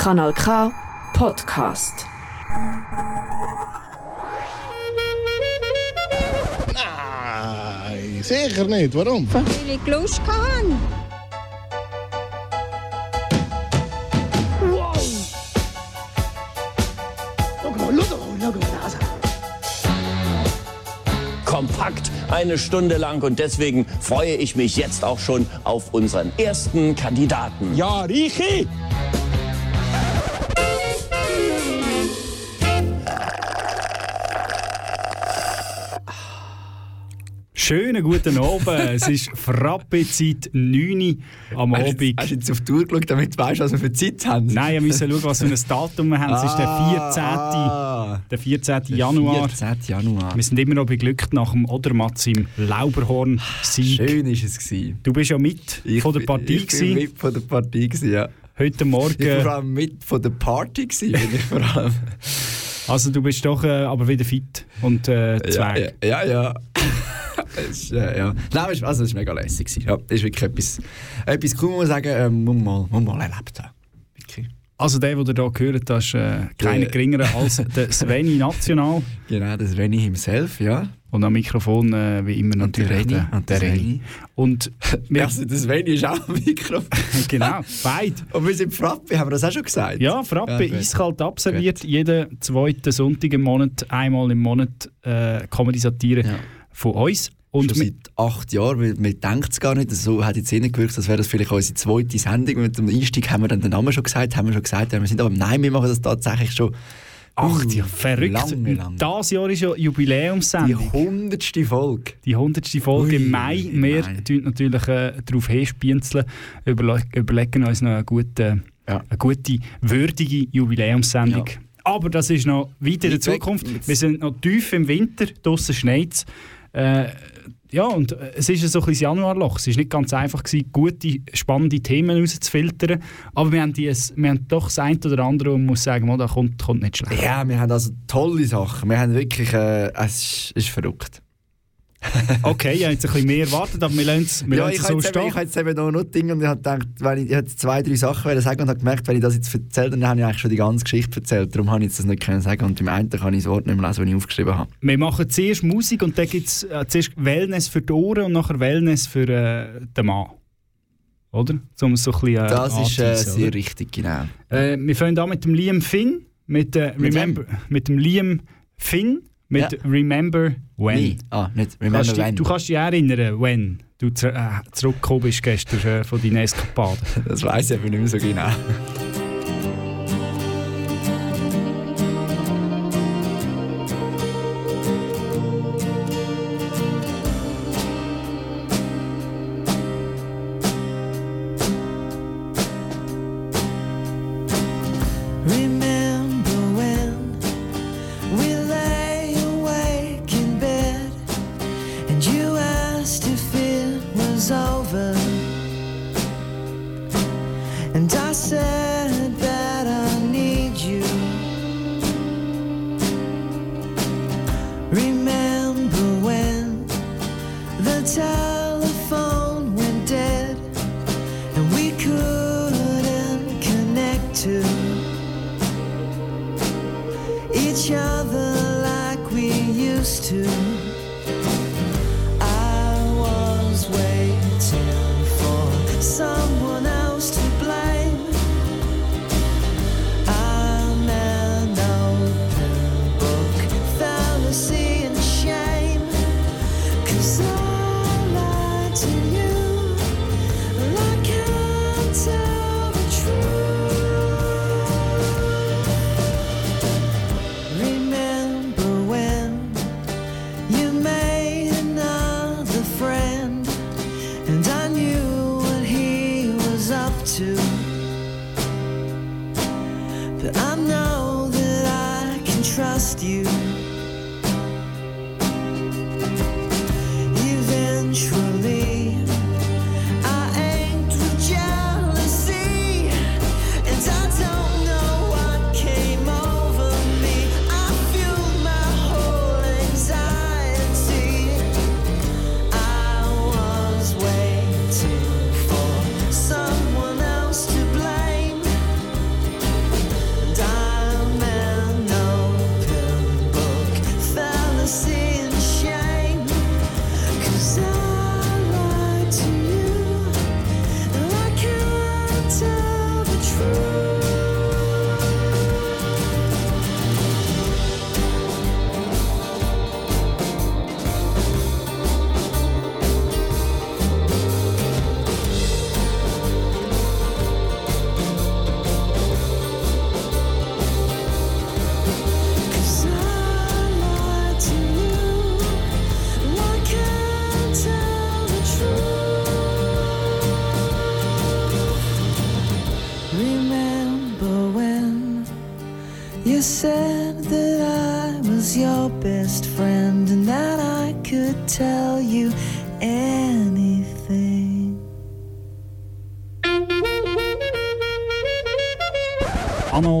Kanal K Podcast. Nein, sicher nicht. Warum? Weil ich Lust hatte. kompakt eine Stunde lang und deswegen freue ich mich jetzt auch schon auf unseren ersten Kandidaten. Ja, Richi! Schönen guten Abend. es ist Frappe-Zeit 9 Uhr am Hast Abend. jetzt- hast du jetzt auf die Uhr geschaut, damit du weißt, was wir für Zeit haben? Nein, wir müssen schauen, was für ein Datum wir haben. Es ist der 14. Ah, Der 14. Januar. 14. Januar. Wir sind immer noch beglückt nach dem Odermatz im Lauberhorn Sieg. Schön war es. Gewesen. Du bist ja mit Ich von der Partie Ich bin mit von der Partie, gewesen, ja. heute Ich bin Morgen. vor allem mit von der Party. Gewesen, bin ich vor allem. Also du bist doch äh, aber wieder fit und äh, ja, zwei. ja, ja. ja. Ist, äh, ja. Nein, es ist, also, es mega lässig. gewesen, Ja, ist wirklich etwas, etwas cool, muss man sagen, äh, muss man mal, muss mal erlebt haben. Wirklich. Also der, den ihr hier gehört das ist äh, keiner Der- geringerer als der Sveni National. Genau, das Renny himself, ja. Und am Mikrofon, äh, wie immer, Und der natürlich Renny. der, Und der der. Renny. Und wir, Also, das Renny ist auch ein Mikrofon. genau, beide. Und wir sind Frappe, haben wir das auch schon gesagt? Ja, Frappe, Ja, gut. eiskalt abserviert. Jeden zweiten Sonntag im Monat, einmal im Monat äh, Comedy-Satire Ja. von uns. Und schon seit acht Jahren, weil man denkt es gar nicht, so hat jetzt gewirkt, als wäre das vielleicht unsere zweite Sendung. Mit dem Einstieg haben wir dann den Namen schon gesagt, haben wir schon gesagt, wir sind aber nein, wir machen das tatsächlich schon acht Jahre, verrückt. Lange, lange. Das Jahr ist ja Die Jubiläumssendung. hundertste Folge. Die hundertste Folge Ui, im Mai. Wir tun natürlich äh, darauf hinspienzeln, überle überlegen uns noch eine gute, Ja. eine gute würdige Jubiläumssendung. Ja. Aber das ist noch weit in der. Zukunft. Wir sind noch tief im Winter, draussen schneit es. Äh, ja, und äh, es ist so ein Januarloch. Es war nicht ganz einfach, gewesen, gute, spannende Themen rauszufiltern. Aber wir haben, die, wir haben doch das eine oder andere, man muss sagen, oh, da kommt, kommt nicht schlecht. Ja, wir haben also tolle Sachen. Wir haben wirklich, äh, es ist, ist verrückt. Okay, ich habe jetzt ein bisschen mehr erwartet, aber wir lassen es wir ja, ich so eben- stehen. ich habe jetzt eben noch, Dinge und ich habe gedacht, wenn ich, ich habe zwei, drei Sachen sagen und habe gemerkt, wenn ich das jetzt erzähle, dann habe ich eigentlich schon die ganze Geschichte erzählt. Darum habe ich jetzt das nicht können sagen und im einen kann ich das Wort nicht mehr lesen, das ich aufgeschrieben habe. Wir machen zuerst Musik und dann gibt es äh, zuerst Wellness für die Ohren und nachher Wellness für äh, den Mann. Oder? Um so ein bisschen, äh, Das ist äh, sehr oder? richtig, genau. Äh, wir fangen an mit dem Liam Finn, mit, äh, Mit Remember, mit dem Liam Finn, mit Ja. Remember When. Nee. Ah, nicht Remember Kannst dich- When. Du kannst dich erinnern, when du äh, zurückgekommen bist gestern äh, von deinen Eskapaden. Das weiß ich aber nicht mehr so genau.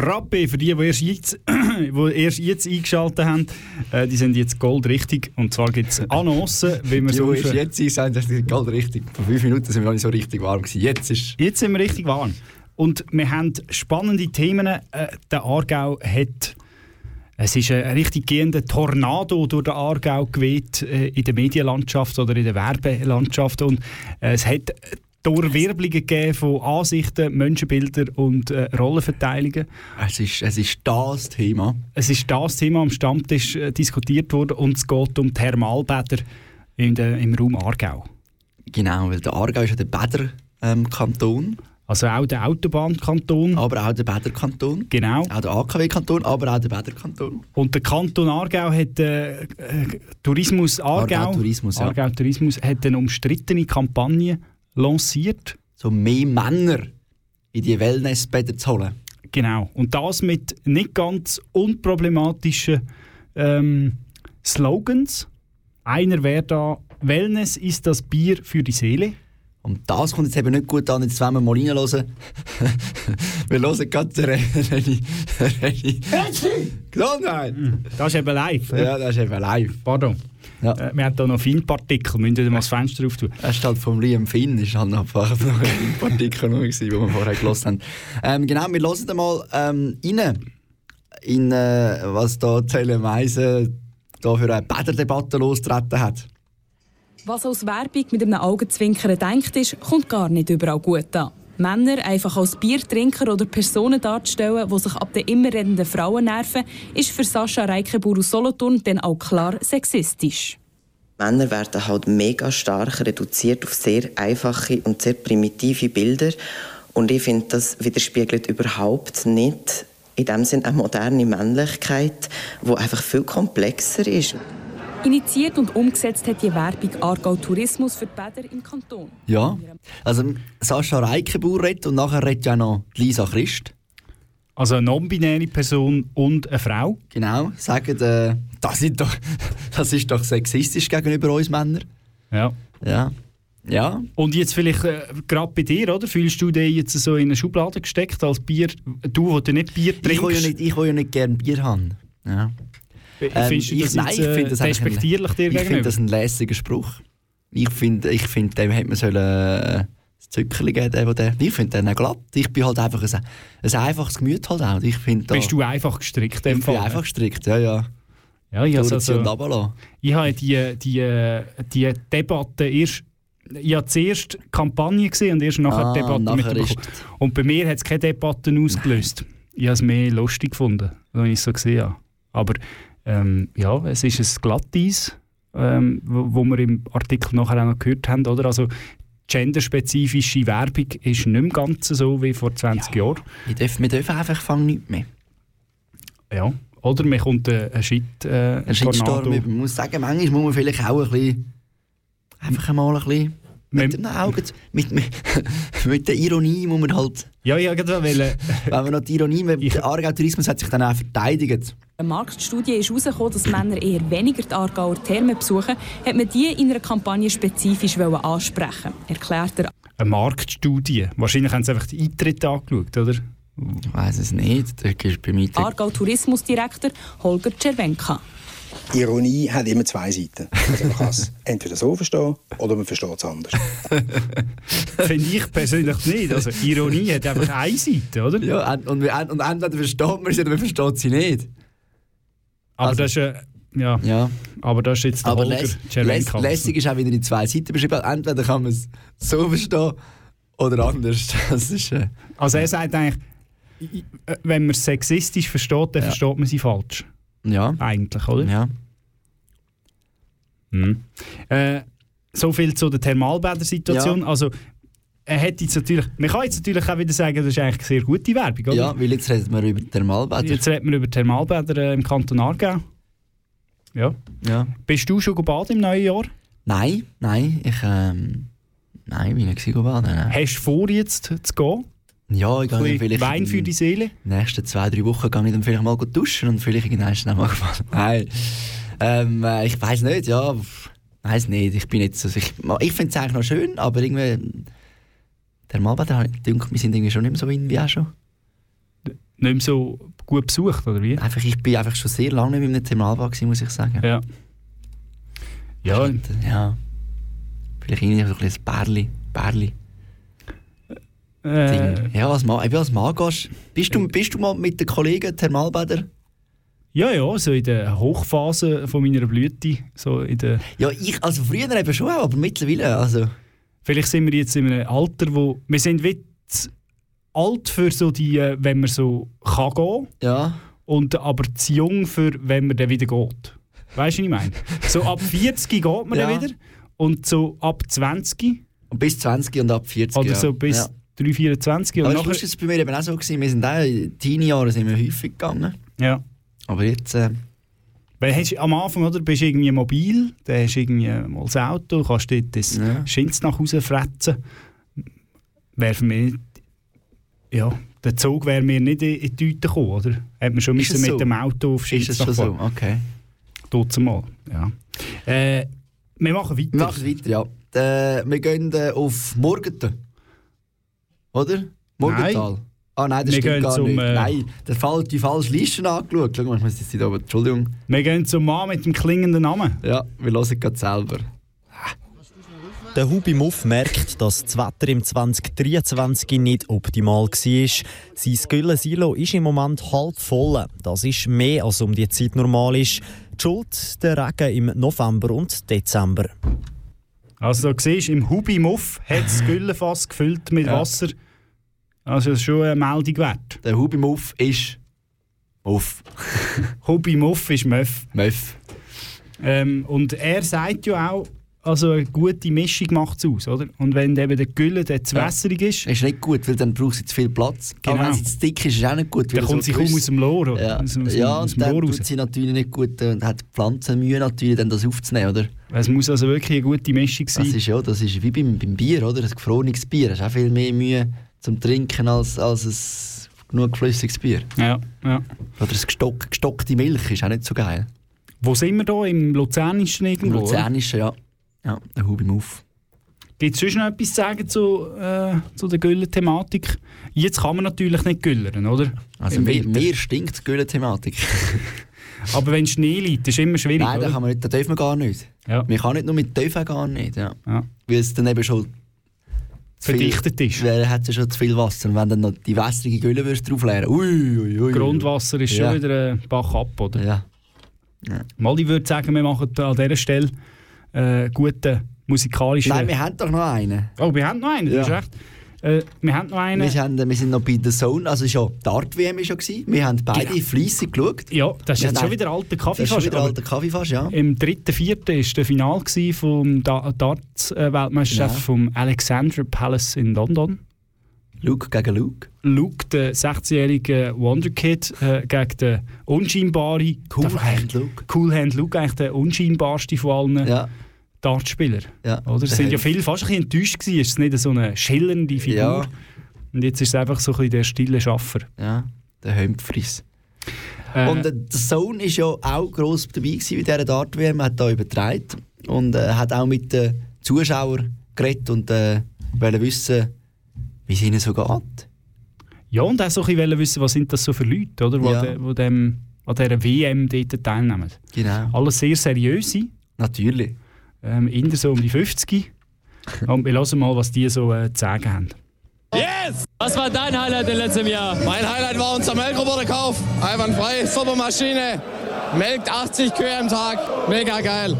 Frappe für die, die erst jetzt, die erst jetzt eingeschaltet haben, äh, die sind jetzt goldrichtig. Und zwar gibt es Annoncen, wie man Die, so die erst jetzt sind, sagen, das ist ganz richtig. Vor fünf Minuten sind wir noch nicht so richtig warm gewesen. Jetzt ist... Jetzt sind wir richtig warm. Und wir haben spannende Themen. Äh, der Aargau hat. Es ist ein richtig gehender Tornado durch den Aargau geweht äh, in der Medienlandschaft oder in der Werbelandschaft. Und äh, es hat Durchwirbelungen gegeben von Ansichten, Menschenbildern und äh, Rollenverteilungen. Es ist, es ist das Thema. Es ist das Thema am Stammtisch äh, diskutiert worden und es geht um Thermalbäder in der, im Raum Aargau. Genau, weil der Aargau ist ja der Bäder-Kanton, Also auch der Autobahnkanton. aber auch der Bäder-Kanton. Genau. Auch der AKW-Kanton, aber auch der Bäder-Kanton. Und der Kanton Aargau hat äh, äh, Tourismus Aargau, Aargau Tourismus, ja. Aargau Tourismus hat eine umstrittene Kampagne lanciert. So mehr Männer in die Wellnessbäder zu holen. Genau. Und das mit nicht ganz unproblematischen ähm, Slogans. Einer wäre da: Wellness ist das Bier für die Seele. Und das kommt jetzt eben nicht gut an, jetzt wollen wir mal reinhören. wir hören gerade den René. René. Gesundheit! Das ist eben live. Ja, das ist eben live. Pardon. Ja. Äh, wir haben hier noch Feinpartikel. Müssen wir mal das Fenster drauf tun. Er ist halt vom Liam Finn, ist halt noch einfach noch ein Partikel gewesen, den wir vorher gehört haben. Ähm, genau, wir hören mal ähm, rein, in, äh, was da Tele Meise da für eine Bäderdebatte losgetreten hat. Was als Werbung mit einem Augenzwinkern denkt ist, kommt gar nicht überall gut an. Männer einfach als Biertrinker oder Personen darzustellen, die sich ab den immer redenden Frauen nerven, ist für Sascha Reikebuhr aus Solothurn dann auch klar sexistisch. Männer werden halt mega stark reduziert auf sehr einfache und sehr primitive Bilder. Und ich finde, das widerspiegelt überhaupt nicht in dem Sinne eine moderne Männlichkeit, die einfach viel komplexer ist. Initiiert und umgesetzt hat die Werbung Aargau Tourismus für die Bäder im Kanton. Ja, also Sascha Reikebuhr redet und nachher redet ja noch Lisa Christ. Also eine non-binäre Person und eine Frau. Genau, sagen, äh, das, ist doch, das ist doch sexistisch gegenüber uns Männern. Ja. Ja. Ja. Und jetzt vielleicht äh, gerade bei dir, oder? Fühlst du dich jetzt so in eine Schublade gesteckt als Bier? Du, der nicht Bier Ich trinkst? will ja nicht, ich will ja nicht gerne Bier haben. Ja. Ähm, das nein, ich äh, finde das eigentlich ein- respektierlich dir Ich finde das ein lässiger Spruch. Ich finde, ich find, dem hätte man sollen, äh, das Zückerli geben der, der, Ich finde den auch glatt. Ich bin halt einfach ein, ein einfaches Gemüt halt auch. Ich finde da, Bist du einfach gestrickt? ich bin einfach gestrickt, ja, ja. Ja, ich, also, also, ich habe die, die, die Debatte erst. Ich habe zuerst die Kampagne gesehen und erst nachher Ah, Debatte nachher mitbekommen. Und bei mir hat es keine Debatten ausgelöst. Ich habe es mehr lustig gefunden, wenn ich es so gesehen habe. Aber ähm, ja, es ist ein Glatteis, ähm, wo, wo wir im Artikel nachher auch noch gehört haben. Oder? Also, genderspezifische Werbung ist nicht mehr ganz so wie vor 20 Jahren. Wir dürfen, wir dürfen einfach fangen nicht mehr. Ja. Oder man kommt ein, ein Shit, äh, Ein Shitstorm, ich muss sagen, manchmal muss man vielleicht auch ein bisschen, einfach einmal ein bisschen, mit den Augen, mit, mit, mit der Ironie muss man halt, Ja, ich wollte gerade wollen. wenn man noch die Ironie, weil der Aargau Tourismus hat sich dann auch verteidigt. Eine Marktstudie ist herausgekommen, dass Männer eher weniger die Aargauer Thermen besuchen, hat man die in einer Kampagne spezifisch wollen ansprechen erklärt der Eine Marktstudie. Wahrscheinlich haben sie einfach die Eintritte angeschaut, oder? Ich weiß es nicht, das ist bei mir... Aargau Tourismusdirektor Holger Czerwenka. Ironie hat immer zwei Seiten. Also man kann es entweder so verstehen oder man versteht es anders. Finde ich persönlich nicht. Also Ironie hat einfach eine Seite, oder? Ja, und, und, und entweder versteht man sie oder man versteht sie nicht. Aber Also- das ist äh, ja, Ja. aber das ist jetzt der Aber Holger läss, lässig ist auch wieder in zwei Seiten beschrieben. Entweder kann man es so verstehen oder anders. Das ist, äh, Also er sagt eigentlich, äh, wenn man es sexistisch versteht, dann Ja. versteht man sie falsch. Ja. Eigentlich, oder? Ja. Mhm. Äh, so viel zu der Thermalbäder-Situation. Ja. Also, er hat jetzt natürlich, man kann jetzt natürlich auch wieder sagen, das ist eigentlich sehr gute Werbung, oder? Ja, weil jetzt reden wir über Thermalbäder. Jetzt reden wir über Thermalbäder äh, im Kanton Aargau. Ja. Ja. Bist du schon baden im neuen Jahr? Nein, nein, ich ähm, nein, bin nicht gewesen, baden. Nein. Hast du vor, jetzt zu gehen? Ja, ich gehe vielleicht Wein in für die Seele? den nächsten zwei, drei Wochen gehe ich dann vielleicht mal gut duschen und vielleicht irgendwann schnell mal. Nein, ähm, äh, ich weiß nicht, ja, weiß nicht. Ich bin jetzt, also ich, ich finde es eigentlich noch schön, aber irgendwie Thermalbäder, denke wir sind irgendwie schon nicht mehr so in wie auch schon. Nicht mehr so gut besucht, oder wie? Einfach, ich bin einfach schon sehr lange nicht mehr in einem Thermalbad muss ich sagen. Ja. Ja, ja. Vielleicht irgendwie so ein bisschen Bärli. Bärli. Äh, Ding. Ja, als Mann, eben als Mann gehst. Bist du, bist du mal mit den Kollegen Thermalbäder? ja, ja, so in der Hochphase von meiner Blüte. So in der, Ja, ich, also früher eben schon, aber mittlerweile, also... vielleicht sind wir jetzt in einem Alter, wo wir sind wie alt für so die, äh, wenn man so kann gehen, Ja. und aber zu jung für, wenn man dann wieder geht. Weißt du, was ich meine? So ab 40 geht man Ja. dann wieder und so ab 20 Und bis 20 und ab 40. oder ja. so bis Ja. 3, 24 und Aber das nachher, ist bei mir eben auch so gewesen. Wir sind auch in Teenie-Jahren sind wir häufig gegangen. ja. Aber jetzt, äh, Weil hast, du am Anfang oder, bist du irgendwie mobil, dann hast du irgendwie mal das Auto, kannst dort das Ja. Schinz nach Hause fretzen. Wäre für mich ja, der Zug wäre mir nicht in die Tüte gekommen, oder? Hat man schon Ist müssen es mit so? dem Auto auf ist Schinz es schon so. Okay. Tut's mal, ja. Äh, wir machen weiter. Wir machen weiter, ja. Äh, wir gehen äh, auf Morgenten. Oder? Morgental. Ah nein, das Wir stimmt gehen gar zum, nicht. äh, nein, der Fall, die falsche Liste angeschaut. Schau mal, ich muss jetzt nicht aber, Entschuldigung. Wir gehen zum Mann mit dem klingenden Namen. Ja, wir hören gerade selber. Der Hubi Muff merkt, dass das Wetter im 2023 nicht optimal war. Sein Güllensilo ist im Moment halb voll. Das ist mehr als um die Zeit normal ist. Die Schuld der Regen im November und Dezember. Also da siehst du, im Hubi-Muff hat das Güllenfass gefüllt mit Ja. Wasser. Also das ist schon eine Meldung wert. Der Hubi Muff ist Muff. Hubi-Muff ist Möff. Möff. Ähm, und er sagt ja auch, also eine gute Mischung macht es aus, oder? Und wenn eben der Gülle der zu Ja. wässrig ist, Ist nicht gut, weil dann braucht sie zu viel Platz. Genau. Aber wenn sie zu dick ist, ist es auch nicht gut. dann kommt sie kaum aus dem Lohr, oder? Ja, Aus, aus, ja aus und dann tut sie natürlich nicht gut äh, und hat die Pflanzen Mühe natürlich, dann das aufzunehmen, oder? Es muss also wirklich eine gute Mischung sein. Das ist ja, das ist wie beim, beim Bier, oder? Ein gefrorenes Bier. Hast auch viel mehr Mühe zum Trinken als, als ein genug flüssiges Bier. ja, ja. Oder eine gestock, gestockte Milch ist auch nicht so geil. Wo sind wir da? Im Luzernischen Im irgendwo? oder? Luzernischen, ja. Ja, der Hubi Muff. Gibt es sonst noch etwas zu sagen zu, äh, zu der Güllen-Thematik? Jetzt kann man natürlich nicht güllern, oder? Also mir, mir stinkt die Gülle-Thematik. Aber wenn Schnee liegt, ist immer schwierig, Nein, das kann man nicht, das dürfen wir gar nicht. Ja. Man kann nicht nur mit dürfen gar nicht, ja. Ja. Weil es dann eben schon zu viel- Verdichtet ist. Weil hat ja schon zu viel Wasser. Und wenn dann noch die wässrige Gülle würdest draufleeren, ui, ui, ui. Grundwasser ist Ja. schon wieder ein Bach ab, oder? Ja. Mal, ich würde sagen, wir machen an dieser Stelle äh, guten musikalischen... Nein, wir haben doch noch einen. oh, wir haben noch einen, du Ja. hast recht. Äh, wir haben noch einen. Wir, haben, wir sind noch bei der Zone, also ist ja die ist ja gewesen. Wir haben beide Genau. fleissig geschaut. ja, das ist jetzt schon wieder alter Das ist schon wieder alter Kaffeefass, ja. Im dritten, vierten war der Final gewesen vom da Darts-Weltmeisterschaft Ja. vom Alexandra Palace in London. Luke gegen Luke. Luke, der 16-jährige Wonderkid, äh, gegen den unscheinbaren Cool darf- Hand Luke. Cool Hand Luke, eigentlich der unscheinbarste von allen Ja. Dartspieler. Ja. Oder? Es sind ja viele fast ein bisschen enttäuscht gewesen. Es ist nicht so eine schillernde Figur. Ja. Und jetzt ist es einfach so ein bisschen der stille Schaffer. Ja, der Hömpfris. Äh, Und der Sohn war ja auch gross dabei gewesen bei dieser Dart-WM, hat da übertragen und äh, hat auch mit den Zuschauern geredet und äh, wollte wissen, wie es ihnen so geht. ja, und auch so ein bisschen wissen, was sind das so für Leute, oder? Die Ja. de, wo dem, an dieser WM dort teilnehmen. Genau. Alles sehr seriöse. Natürlich. Ähm, Inder so um die 50. Und wir hören mal, was die so äh, zu sagen haben. Yes! Was war dein Highlight im letzten Jahr? Mein Highlight war unser Melkroboterkauf. Einwandfrei, super Maschine. Melkt 80 Kühe am Tag. Mega geil.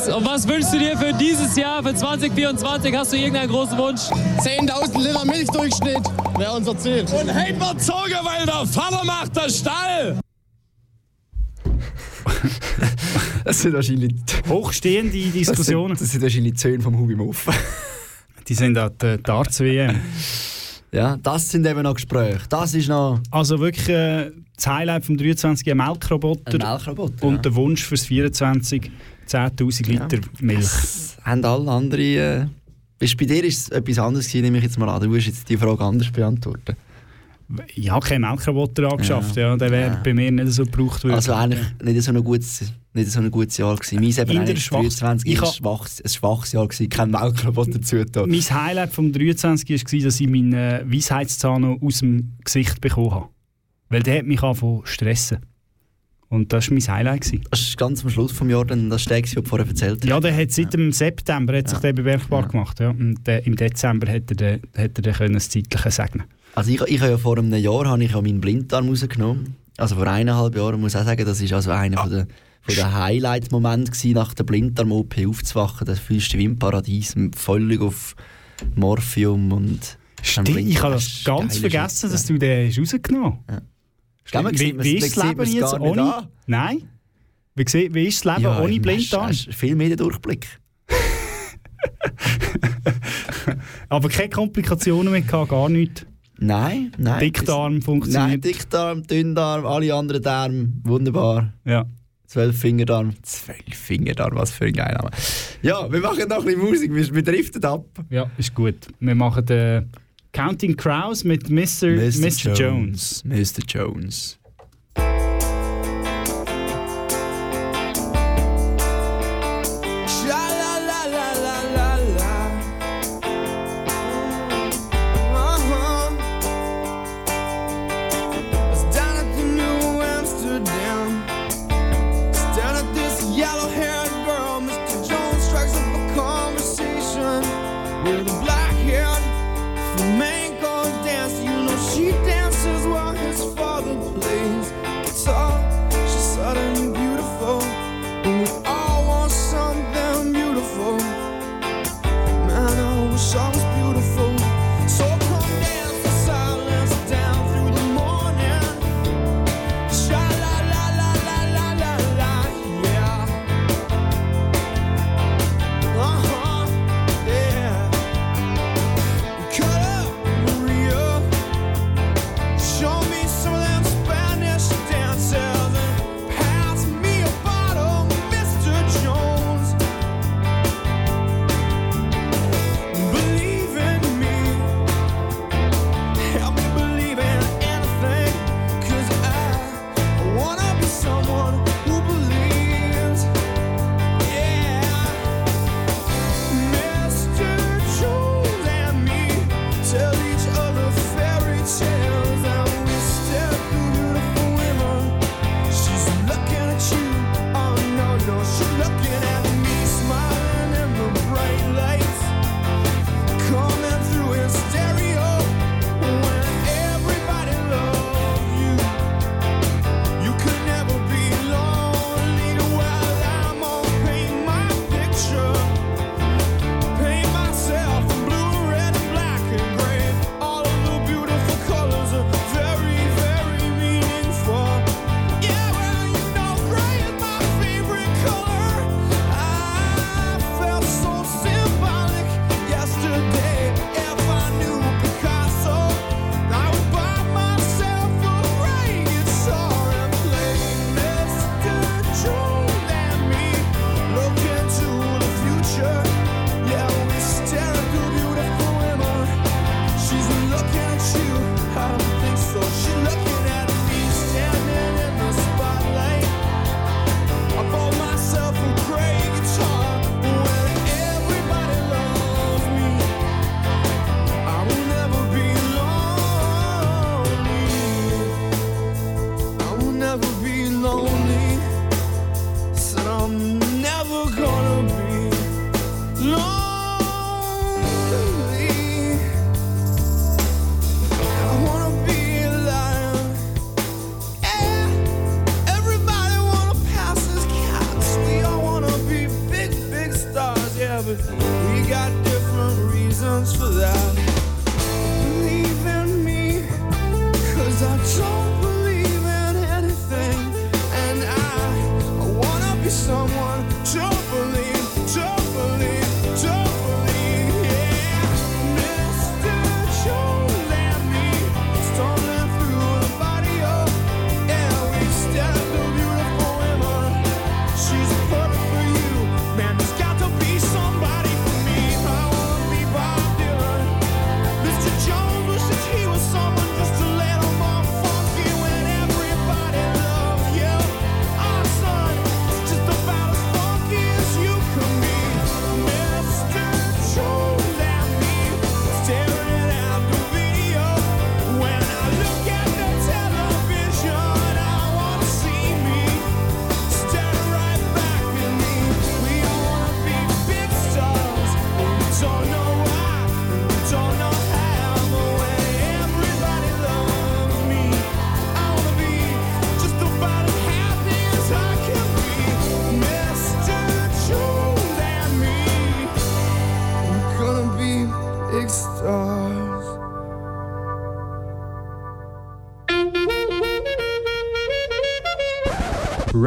Was, und was wünschst du dir für dieses Jahr, für 2024? Hast du irgendeinen großen Wunsch? 10.000 Liter Milchdurchschnitt wäre unser Ziel. Und Heidmer Zoge, weil der Vater macht der Stall! Das sind wahrscheinlich hochstehende Diskussionen. Das sind, das sind wahrscheinlich vom Hubi Muff. Die sind an der Darts-WM. Ja, das sind eben noch Gespräche. Das ist noch... Also wirklich äh, das Highlight vom 23 ein Melkroboter. Ein Melkroboter, Und ja. der Wunsch fürs 24 10'000 Liter Milch. Das haben alle andere... Äh, bei dir ist es etwas anderes gewesen, nehme ich jetzt mal an. Du musst jetzt die Frage anders beantworten. Ich habe keinen Melkroboter angeschafft, ja. der wäre bei mir nicht so gebraucht worden. Also eigentlich nicht so ein gutes, nicht so ein gutes Jahr gewesen. Meins eben 23 Ich ist ein schwaches, ein schwaches Jahr gewesen. Kein Melkroboter zugetan. Mein Highlight vom 23 war, dass ich meinen äh, Weisheitszahn aus dem Gesicht bekommen habe. Weil der hat mich angefangen zu stressen. Und das war mein Highlight. Gewesen. Das ist ganz am Schluss des Jahres, dann das Stegs, das du vorher erzählt hast. Ja, der hat seit dem September hat sich der bemerkbar gemacht. Ja. Und der, im Dezember hätte er, den- hätte er den können das Zeitliche segnen Also ich, ich habe ja vor einem Jahr habe ich ja meinen Blinddarm rausgenommen. Also vor eineinhalb Jahren muss ich auch sagen, das ist also einer von der, von der Highlight-Momente nach der Blinddarm-OP aufzuwachen. Das fühlst du wie im Paradies, völlig auf Morphium und... Stimmt, ich habe das ganz vergessen, dass du den hast rausgenommen hast. Gell, man Wie, wie ist das Leben jetzt ohne? an. Nein? Wie, wie ist das Leben Ja, ohne Blinddarm? viel mehr den Durchblick. Aber keine Komplikationen mehr gar nichts. Nein, nein. Dickdarm Nein, funktioniert. Dickdarm, Dünndarm, alle anderen Darme, wunderbar. Ja. Zwölf Fingerdarm. Zwölf Fingerdarm, was für ein geiler Name. Ja, wir machen noch ein bisschen Musik, wir, driften ab. Ja, ist gut. Wir machen den Counting Crows mit Mr. Mr. Jones. Mr. Jones.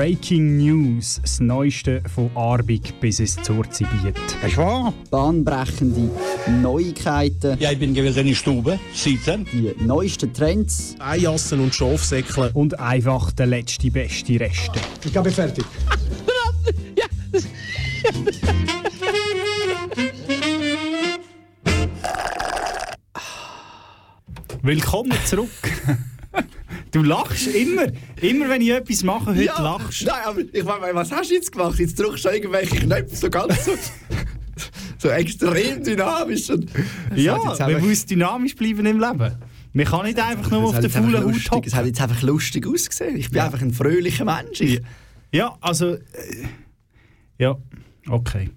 Breaking News, das Neueste von Arbig bis ins Zurzibiet. Ist wahr? Bahnbrechende Neuigkeiten. Ja, ich bin gewesen in der Stube, sitzen. Die neuesten Trends. Eijassen und Schafsäckle. Und einfach der letzte beste Reste. Ich bin fertig. ja. Willkommen zurück. Du lachst immer. Immer wenn ich etwas mache, heute Ja, lachst Nein, aber ich meine, was hast du jetzt gemacht? Jetzt drückst du irgendwelche Knöpfe so ganz so, so extrem dynamisch. Und Ja, man einfach- muss dynamisch bleiben im Leben. Man kann nicht einfach nur auf der faulen Haut lustig- hocken. Es hat jetzt einfach lustig ausgesehen. Ich bin einfach ein fröhlicher Mensch. Ich, Ja, also. Äh, ja, okay.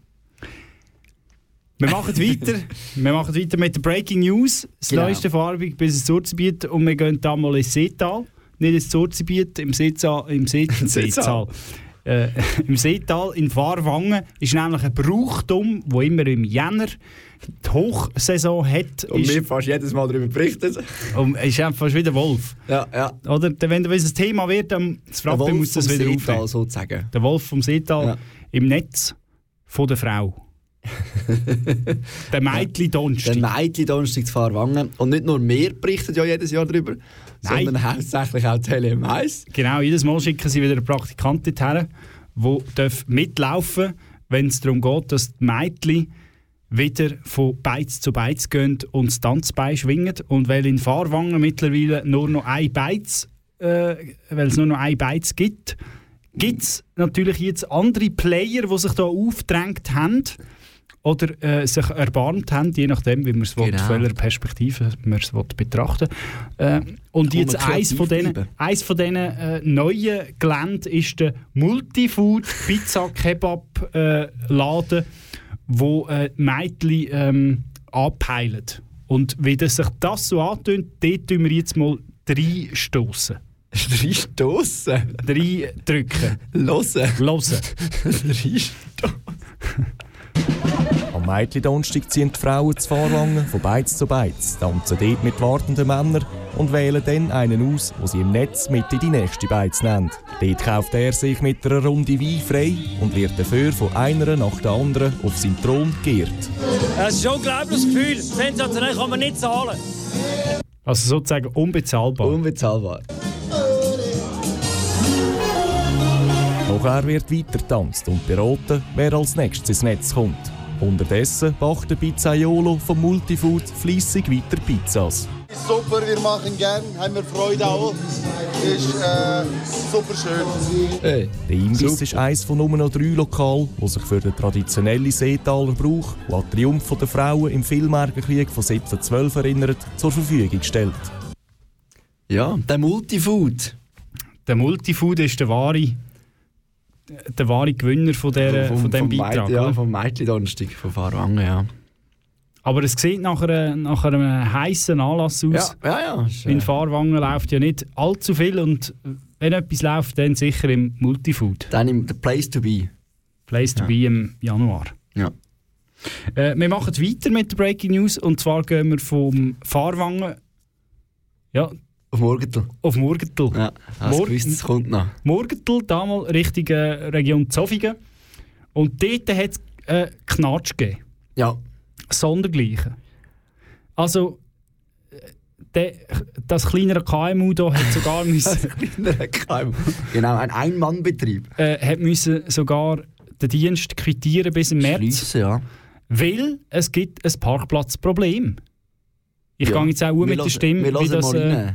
Wir machen weiter. wir machen weiter mit der Breaking News. Das Genau. neueste Farbig bis ins Surzibiet. Und wir gehen da mal ins Seetal. Nicht ins Surzibiet, im Seetal. Im Seetal. Äh, Im Seetal in Fahrwangen ist nämlich ein Brauchtum, wo immer im Jänner die Hochsaison hat. und ist, mir fast jedes Mal darüber berichtet. und ist einfach fast wieder Wolf. Ja, ja. Oder wenn das ein Thema wird, dann das Der Frappe muss das wieder Seetal aufnehmen. sozusagen. Der Wolf vom Seetal Ja. im Netz von der Frau. der Meitli Donnerstag. Der Meitli Donnerstag zu Fahrwangen. Und nicht nur wir berichten ja jedes Jahr darüber, Nein. sondern hauptsächlich auch Tele M1. Genau, jedes Mal schicken sie wieder einen Praktikant dorthin, der mitlaufen wenn es darum geht, dass die Meitli wieder von Beiz zu Beiz gehen und das Tanzbein schwingen. Und weil in Fahrwangen mittlerweile nur noch ein Beiz, äh, weil es nur noch ein Beiz gibt, gibt es natürlich jetzt andere Player, die sich da aufgedrängt haben oder äh, sich erbarmt haben, je nachdem, wie man es Genau. von welcher Perspektive man es will betrachten äh, Und Kann jetzt eins von bleiben. eins von diesen äh, neuen Geländen ist der Multifood Pizza Kebab äh, Laden, wo äh, Meitli ähm, anpeilen. Und wie das sich das so antönt, dort tun wir jetzt mal drei stoßen. Drei Stossen? Drei drücken. Losen? Losen. Drei Am Meitli-Donnerstag ziehen die Frauen zu Fahrwangen von Beiz zu Beiz, tanzen dort mit wartenden Männern und wählen dann einen aus, wo sie im Netz mit in die nächste Beiz nehmen. Dort kauft er sich mit einer Runde Wein frei und wird dafür von einer nach der anderen auf seinen Thron geehrt. Es ist ein unglaubliches Gefühl. Sensationell kann man nicht zahlen. Also sozusagen unbezahlbar. Unbezahlbar. Nachher wird weiter getanzt und beraten, wer als nächstes ins Netz kommt. Unterdessen backt der Pizzaiolo vom Multifood fleissig weiter Pizzas. Super, wir machen gern, haben wir Freude auch. Ist äh, super schön. Hey. Der Imbiss ist eines von nur noch drei Lokalen, die sich für den traditionellen Seetaler Brauch, der Triumph der Frauen im Villmergerkrieg von 1712 erinnert, zur Verfügung stellt. Ja, der Multifood. Der Multifood ist der wahre, der wahre Gewinner von, der, Vom- von diesem Beitrag. Meit- Ja, vom Meitli-Donnerstag von Fahrwangen, ja. Aber es sieht nach, einer, nach einem heißen Anlass aus. Ja, ja, ja. Ist, äh, In Fahrwangen läuft ja nicht allzu viel und wenn etwas läuft, dann sicher im Multifood. Dann im The Place to Be. Place to be im Januar. Ja. Äh, wir machen weiter mit der Breaking News und zwar gehen wir vom Fahrwangen ja, Auf Morgenthal. auf Murgenthal. Ja, hast Mor- gewusst, es kommt noch. Murgenthal, damals Richtung äh, Region Zofingen. Und dort hat es äh, Knatsch gegeben. Ja. Sondergleichen. Also, äh, der, das kleinere KMU da hat sogar müssen, Genau, ein Ein-Mann-Betrieb. äh, hat müssen sogar den Dienst quittieren bis im März. Schliessen, ja. Weil es gibt ein Parkplatzproblem. Ich Ja. gehe jetzt auch mit der Stimme, wie das äh,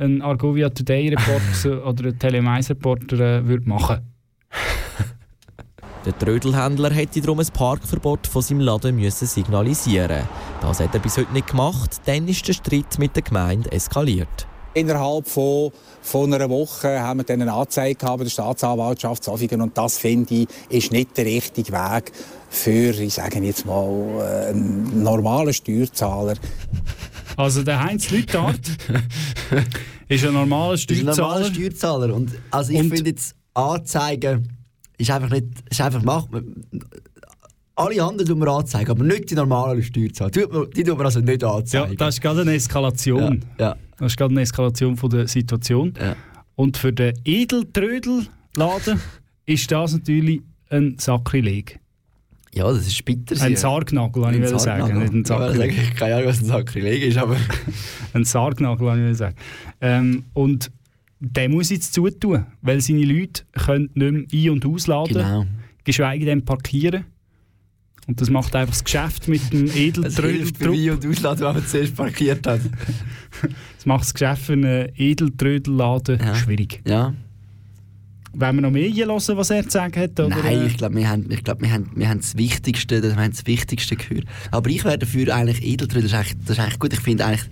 rein. ein Argovia Today Report oder ein Tele1 Reporter äh, würde machen. Der Trödelhändler hätte darum ein Parkverbot von seinem Laden müssen signalisieren Das hat er bis heute nicht gemacht. Dann ist der Streit mit der Gemeinde eskaliert. Innerhalb von, von einer Woche haben wir dann eine Anzeige gehabt bei der Staatsanwaltschaft Zofingen und das finde ich ist nicht der richtige Weg für, ich sage jetzt mal, äh, einen normalen Steuerzahler. Also der Heinz Lütard ist ein normaler Das ist ein Steuerzahler. normaler Steuerzahler. Und also ich finde jetzt, Anzeigen ist einfach nicht, ist einfach macht alle anderen tun wir anzeigen, aber nicht die normalen Steuerzahler. Die die tut man also nicht Ja, anzeigen. das ist gerade eine Eskalation. Ja, ja. Das ist gerade eine Eskalation von der Situation. Und für den Edeltrödel laden, ist das natürlich ein Sakrileg. Ja, das ist bitter. Ein Sargnagel, wollte ich sagen. Nicht ein Ja, Sakrileg. sage ich keine Ahnung, was ein Sakrileg ist, aber... ein Sargnagel, wollte ich will sagen. Ähm, und der muss jetzt zutun, weil seine Leute können nicht mehr ein- und ausladen, Genau. geschweige denn parkieren. Und das macht einfach das Geschäft mit dem Edeltrödeltrupp. Ein- und Ausladen, wenn man zuerst parkiert hat. Das macht das Geschäft für einen Edeltrödelladen schwierig. Ja. Wollen wir noch mehr hören, was er zu sagen hat? Oder? Nein, ich glaube, wir haben, ich glaub, wir haben, wir haben das Wichtigste, wir haben das Wichtigste gehört. Aber ich wäre dafür eigentlich Edeltrödel, das ist eigentlich, das ist eigentlich gut. Ich finde eigentlich,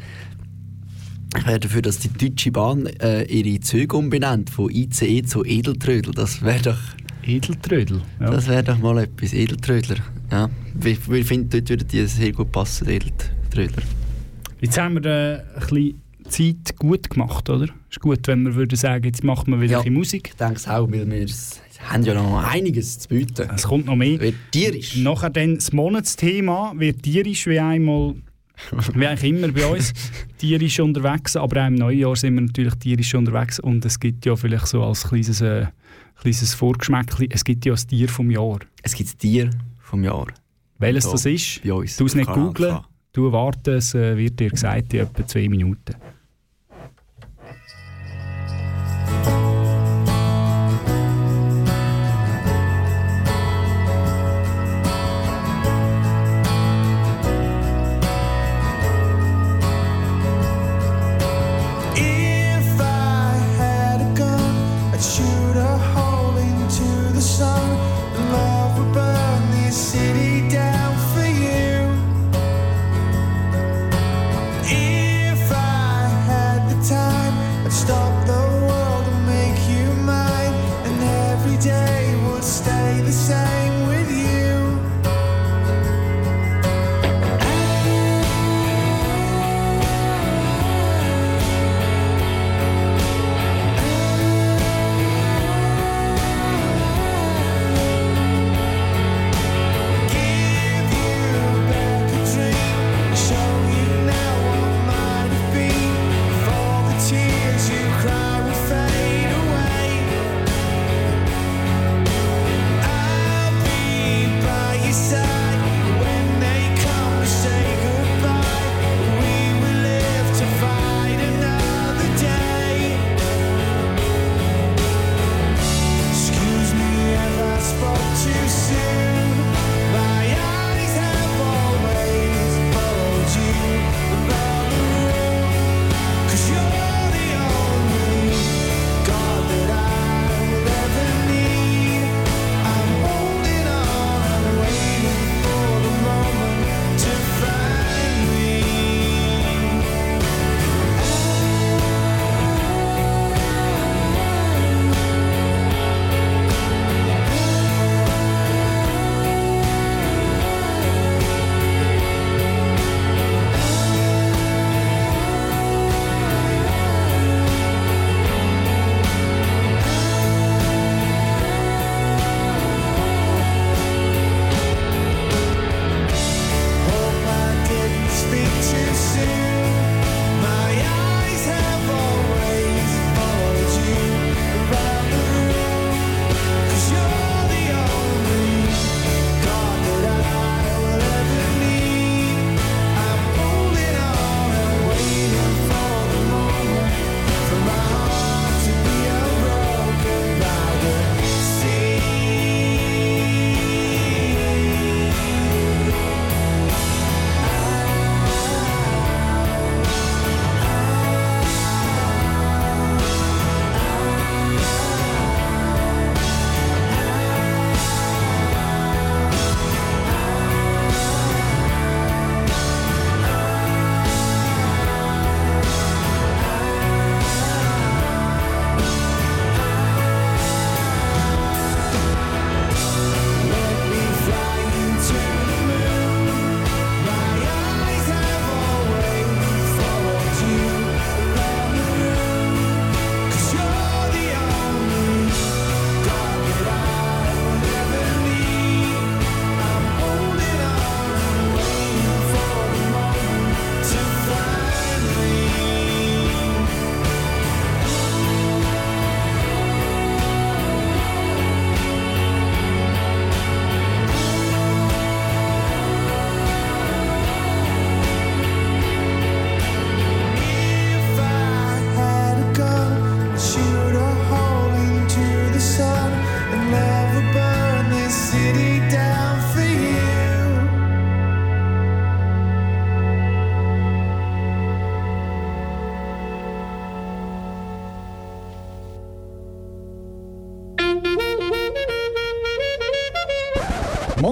ich wäre dafür, dass die Deutsche Bahn äh, ihre Züge umbenennt von ICE zu Edeltrödel. Das wäre doch... Edeltrödel? Ja. Das wäre doch mal etwas, Edeltrödler. Ja. Ich, ich finde, dort würden die sehr gut passen, Edeltrödler. Jetzt haben wir äh, ein bisschen Zeit gut gemacht, oder? Ist gut, wenn wir würden sagen, jetzt machen wir wieder Ja. Musik. Ich denke es auch, weil wir haben ja noch einiges zu bieten. Es kommt noch mehr. Wird tierisch. Nachher dann das Monatsthema wird tierisch wie einmal, wie eigentlich immer bei uns, tierisch unterwegs. Aber auch im Neujahr sind wir natürlich tierisch unterwegs. Und es gibt ja vielleicht so als kleines, äh, kleines Vorgeschmäckchen, es gibt ja das Tier vom Jahr. Es gibt das Tier vom Jahr. Welches Da, das ist, du es nicht K. du warten, es äh, wird dir gesagt in etwa zwei Minuten.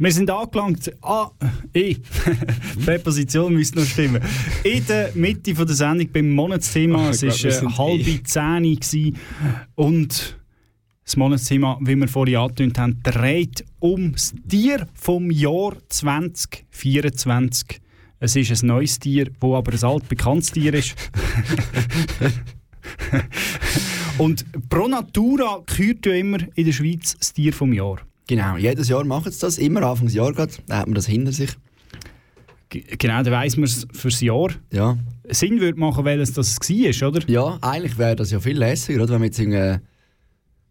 Wir sind angelangt. Ah, ich. Präposition müsste noch stimmen. In der Mitte von der Sendung beim Monatsthema. Oh, es war äh, halbe zehn gewesen. und das Monatsthema, wie wir vorhin angetönt haben, dreht um das Tier vom Jahr 2024. Es ist ein neues Tier, das aber ein altbekanntes Tier ist. und Pro Natura kürt ja immer in der Schweiz das Tier vom Jahr. Genau, jedes Jahr machen sie das, immer Anfangsjahr gerade, dann hat man das hinter sich. G- Genau, dann weiss man es fürs Jahr. Ja. Sinn würde machen, welches das war, oder? Ja, eigentlich wäre das ja viel lässiger, oder? wenn man jetzt irgendwie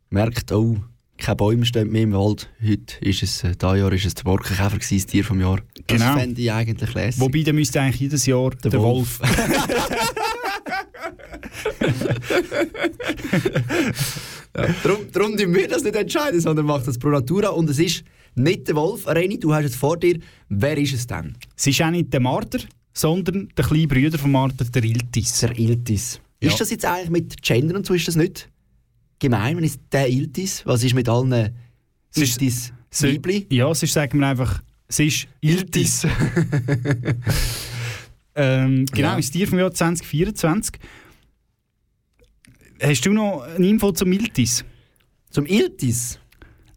merkt, oh, keine Bäume stehen mehr im Wald. Heute ist es, äh, dieses Jahr ist es der Borkenkäfer gewesen, das Tier vom Jahr. Das Genau. fände ich eigentlich lässig. Wobei, dann müsste eigentlich jedes Jahr der, Wolf. Ja, darum, darum tun wir das nicht entscheiden, sondern macht das Pro Natura. Und es ist nicht der Wolf. Reni, du hast es vor dir. Wer ist es denn? Es ist auch nicht der Marder, sondern der kleine Bruder von Marder, der Iltis. Der Iltis. Ja. Ist das jetzt eigentlich mit Gender und so, ist das nicht gemein, wenn es der Iltis? Was ist mit allen Iltis Weibli? Ja, es ist, sagen wir einfach, es ist Iltis. ähm, genau, Ja. das Tier vom Jahr 2024. Hast du noch eine Info zum Iltis? Zum Iltis?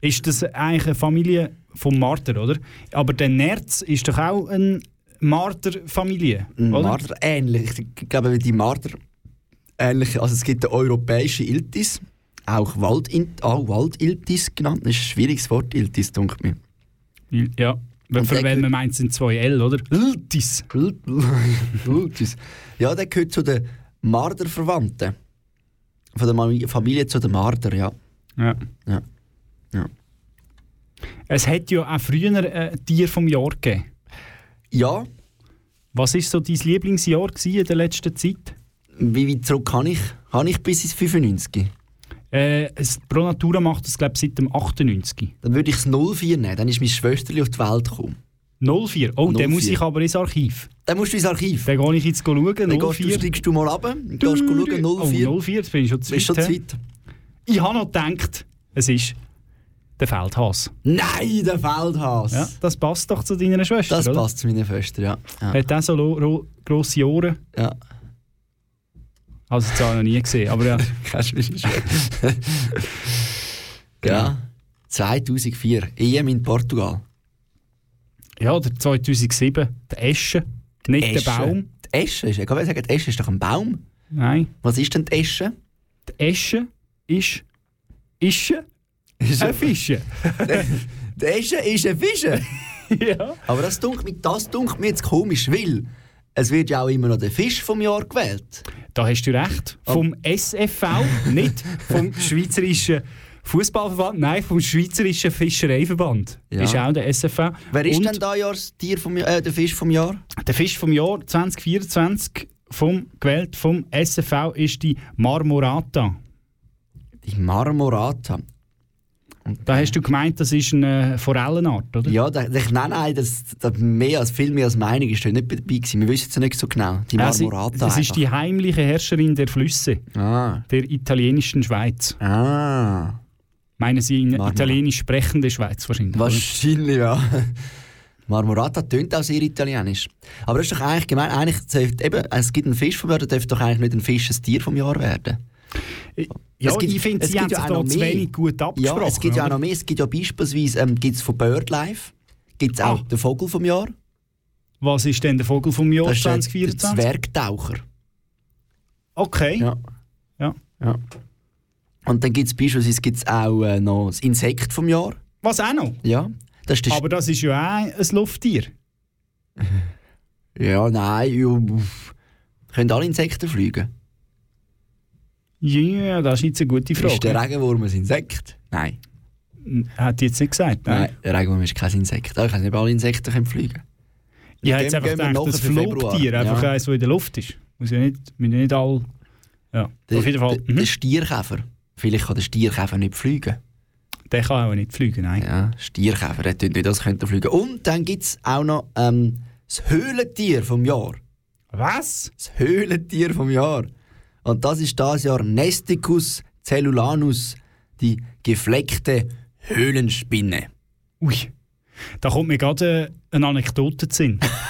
Ist das eigentlich eine Familie vom Marder, oder? Aber der Nerz ist doch auch eine Marder-Familie, Ein oder? Marder ähnlich. Ich glaube, die Marder ähnlich. Also es gibt den europäischen Iltis, auch Waldint, auch Waldiltis genannt. Das ist ein schwieriges Wort, Iltis, denke mir. Ja, Und für wen man meint, sind zwei L, oder? Iltis. Iltis. Ja, der gehört zu den Marder-Verwandten. Von der Familie zu den Marder, ja. Ja. Ja. ja. Es hat ja auch früher ein Tier vom Jahr gegeben. Ja. Was war so dein Lieblingsjahr in der letzten Zeit? Wie weit zurück kann ich? Habe ich bis ins 95? Äh, es, Pro Natura macht das, glaube ich, seit dem 98. Dann würde ich es 04 nehmen. Dann ist mein Schwesterli auf die Welt gekommen. 04? Oh, 04. dann muss ich aber ins Archiv. Dann musst du ins Archiv. Dann gehe ich jetzt schauen. Dann gehst du, 04. steigst du mal runter, gehst schauen, 04. Oh, 04, jetzt bin ich schon zu Bist schon weit. zu weit. Ich habe noch gedacht, es ist der Feldhas. Nein, der Feldhas. Ja, das passt doch zu deiner Schwester, Das oder? passt zu meiner Schwester, ja. ja. Hat auch so grosse Ohren. Ja. Also jetzt auch noch nie gesehen, aber ja. Kennst du mich schon? ja. 2004. EM in Portugal. Ja, der 2007, der Esche, nicht Esche. der Baum. Die Esche ist, ich kann sagen, die Esche ist doch ein Baum. Nein. Was ist denn die Esche? Die Esche ist. Ische? Ist Ein Fische. Die Esche ist ein Fische. ja. Aber das dunkelt mir, das dunkelt mir jetzt komisch, weil es wird ja auch immer noch der Fisch vom Jahr gewählt. Da hast du recht. Vom SFV, nicht vom Schweizerischen Fußballverband, nein, vom Schweizerischen Fischereiverband. Ja. Ist auch der SFV. Wer ist Und denn da Jahr das Tier vom äh, der Fisch vom Jahr? Der Fisch vom Jahr 2024 vom, gewählt vom SFV ist die Marmorata. Die Marmorata. Da hast du gemeint, das ist eine Forellenart, oder? Ja, da, da, nein, nein, das, das mehr als, viel mehr als Meinung ist nicht dabei gewesen. Wir wissen es ja nicht so genau. Die Marmorata. Das ist die heimliche Herrscherin der Flüsse Ah. der italienischen Schweiz. Ah. Meinen Sie in Marmor- italienisch sprechende Schweiz wahrscheinlich? oder? Wahrscheinlich, ja. Marmorata tönt auch sehr italienisch. Aber das ist doch eigentlich gemein, eigentlich eben, es gibt einen Fisch vom Jahr, da darf doch eigentlich nicht ein Fisch ein Tier vom Jahr werden. Ja, Es gibt- ich finde, es sie haben ja noch zu mehr. wenig gut abgesprochen. Ja, es gibt ja auch oder? noch mehr. Es gibt ja beispielsweise ähm, gibt's von BirdLife gibt's auch Ah. den Vogel vom Jahr. Was ist denn der Vogel vom Jahr Das ist der- der 2024? Zwergtaucher. Okay. Ja. Ja. ja. Und dann gibt es beispielsweise gibt's auch äh, noch das Insekt vom Jahr. Was auch noch? Ja. Das ist Aber das ist ja auch ein Lufttier. ja, nein. Können alle Insekten fliegen? Ja, das ist jetzt eine gute Frage. Ist der Regenwurm ein Insekt? Nein. Hat die jetzt nicht gesagt? Nein, Nein. der Regenwurm ist kein Insekt. Ah, Ich weiß nicht, ob alle Insekten können fliegen Ich habe jetzt einfach gedacht, das. Flugtier, einfach Ja. eins, das in der Luft ist. Muss ja nicht, müssen ja nicht alle... Ja, Der, auf jeden Fall. Der, der Stierkäfer. Vielleicht kann der Stierkäfer nicht fliegen. Der kann auch nicht fliegen, nein. Ja, Stierkäfer, der tut nicht, als könnte fliegen. Und dann gibt es auch noch ähm, das Höhlentier vom Jahr. Was? Das Höhlentier vom Jahr. Und das ist das Jahr Nesticus cellulanus, die gefleckte Höhlenspinne. Ui, da kommt mir gerade äh, eine Anekdote zu Sinn.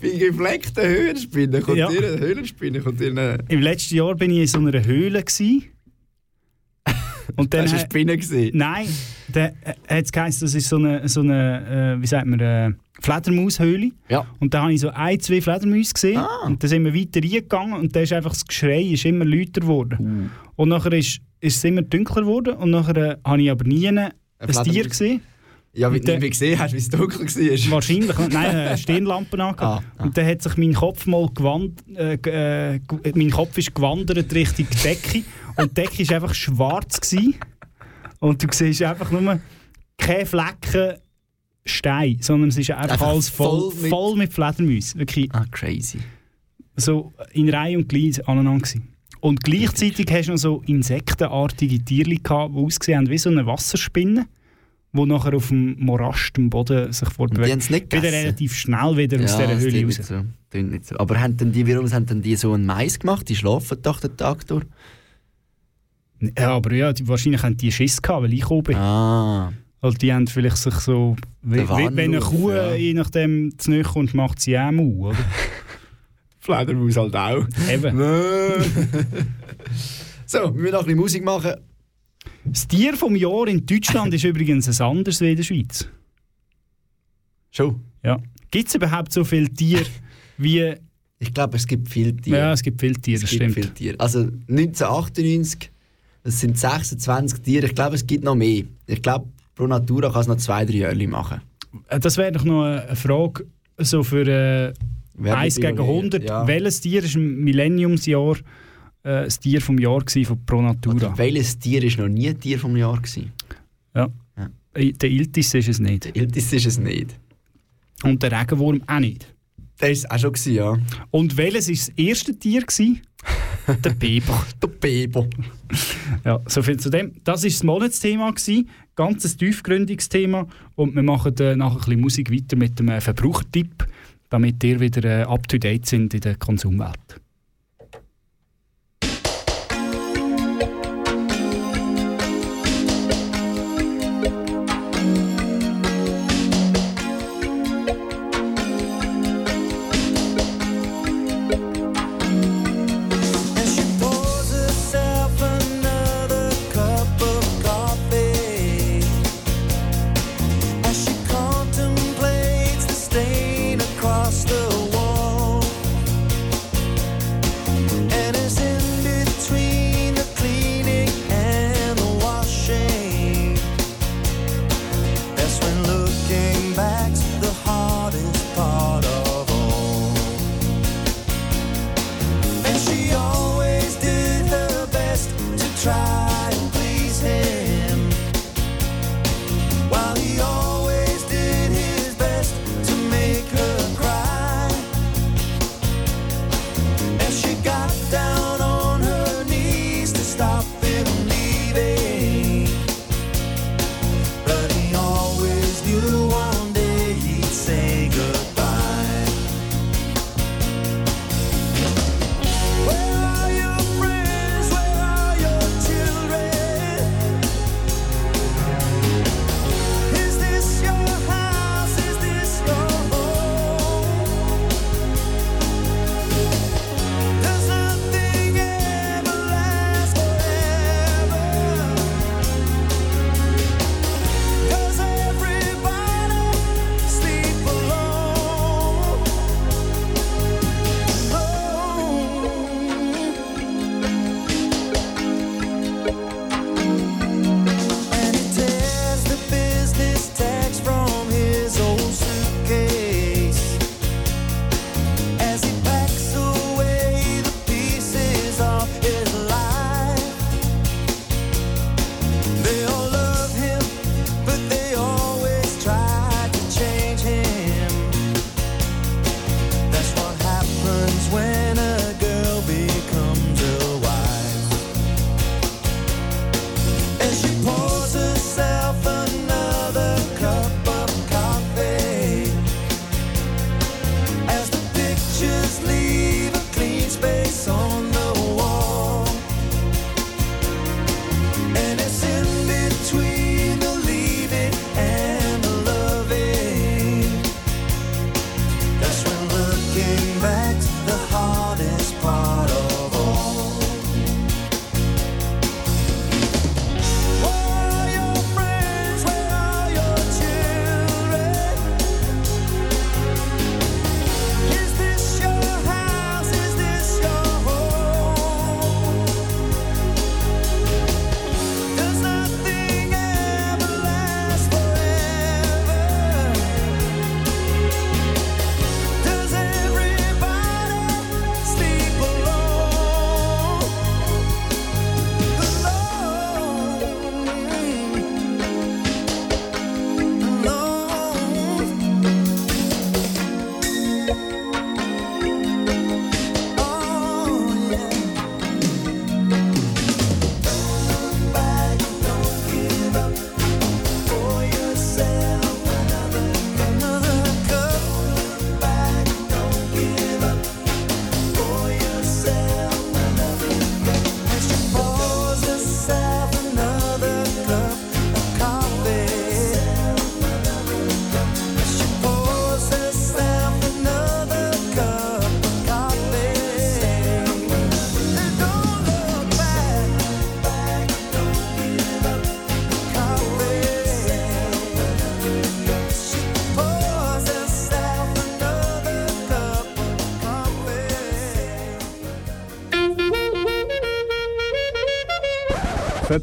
Wie gefleckte Höhlenspinne kommt Ja. eine Höhlenspinne kommt eine... Im letzten Jahr bin ich in so einer Höhle. Und dann Hast du eine Spinne? Nein, dann äh, hat es geheißen, das ist so eine, so eine äh, wie sagt man, äh, Fledermaushöhle. Ja. Und da habe ich so ein, zwei Fledermäuse gesehen. Und dann sind wir weiter reingegangen und dann ist einfach das Geschrei ist immer lauter geworden. Und nachher ist, ist es immer dunkler geworden und nachher äh, habe ich aber nie ein, Tier gesehen. Ja, wie du gesehen hast, wie es dunkel war. Wahrscheinlich. Nein, eine Stirnlampe angehabt. Und dann hat sich mein Kopf mal gewand, äh, äh, mein Kopf ist gewandert Richtung Decke und die Decke war einfach schwarz gewesen. und du siehst einfach nur keine Flecken Stein, sondern es ist einfach, Einfach alles voll, voll voll, mit- mit, Fledermäusen. Wirklich. Ah, crazy. So in Reihe und Glied aneinander gewesen. Und gleichzeitig hast du noch so insektenartige Tiere gehabt, die ausgesehen haben wie so eine Wasserspinne, die nachher auf dem Morast, dem Boden sich fortbewegt. haben's nicht wieder relativ schnell wieder aus Ja, dieser das Höhle raus. nicht so. Nicht so. Aber haben denn die, warum haben denn die so einen Mais gemacht? Die schlafen doch den Tag durch. Ja, aber ja, die, wahrscheinlich haben die Schiss gehabt, weil ich gekommen bin. Ah. Also die haben vielleicht sich so... Wie, wenn eine Kuh ja. je nachdem zu nahe kommt, macht sie auch Mau, oder? Fledermaus halt auch. Eben. so, wir müssen noch ein bisschen Musik machen. Das Tier vom Jahr in Deutschland ist übrigens ein anderes wie in der Schweiz. Schon? Ja. Gibt es überhaupt so viele Tiere wie... Ich glaube, es gibt viele Tiere. Ja, es gibt viele Tiere, Es das gibt stimmt. viele Tiere. Also 1998, das sind 26 Tiere. Ich glaube, es gibt noch mehr. Ich glaube, pro Natura kann es noch zwei, drei Jahre machen. Äh, Das wäre doch noch eine Frage so für äh, Wer 1 wird gegen Pionier? 100. Ja. Welches Tier war im Millenniumsjahr äh, das Tier vom Jahr von Pro Natura? Oder welches Tier ist noch nie ein Tier vom Jahr gewesen? Ja. Äh, Der Iltis ist es nicht. Der Iltis ist es nicht. Und der Regenwurm auch nicht. Der ist auch schon gewesen, ja. Und welches war das erste Tier? Gewesen? der Biber. Der Biber. Ja, so viel zu dem. Das war das Monatsthema. gewesen. Ganz ein tiefgründiges Thema. Und wir machen äh, nachher ein bisschen Musik weiter mit dem äh, Verbrauchertipp, damit ihr wieder äh, up to date sind in der Konsumwelt.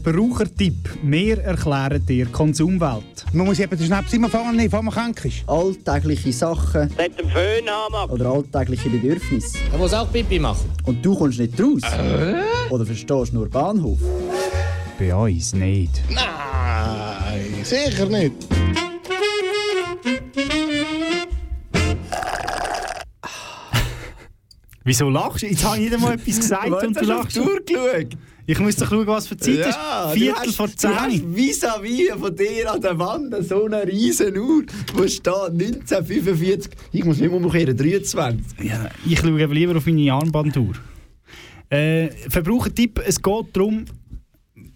Verbrauchertipp. Wir erklären dir Konsumwelt. Man muss eben den Schnaps immer nehmen, bevor man krank ist. Alltägliche Sachen Nicht den Föhn haben. oder alltägliche Bedürfnisse. Er muss auch Pipi machen. Und du kommst nicht raus? Oder verstehst nur Bahnhof? Bei uns nicht. Nein, sicher nicht. Wieso lachst du? Jetzt habe ich nicht einmal etwas gesagt und du hast du lachst. auf die Uhr geschaut? Ich muss doch schauen, was für Zeit es ist. Viertel vor hast zehn. vis-à-vis von dir an der Wand so eine riesen Uhr, wo steht 1945. Ich muss nicht umkehren, 23. Ja, ich schaue lieber auf meine Armbanduhr. Äh, Verbrauchertipp, es geht darum,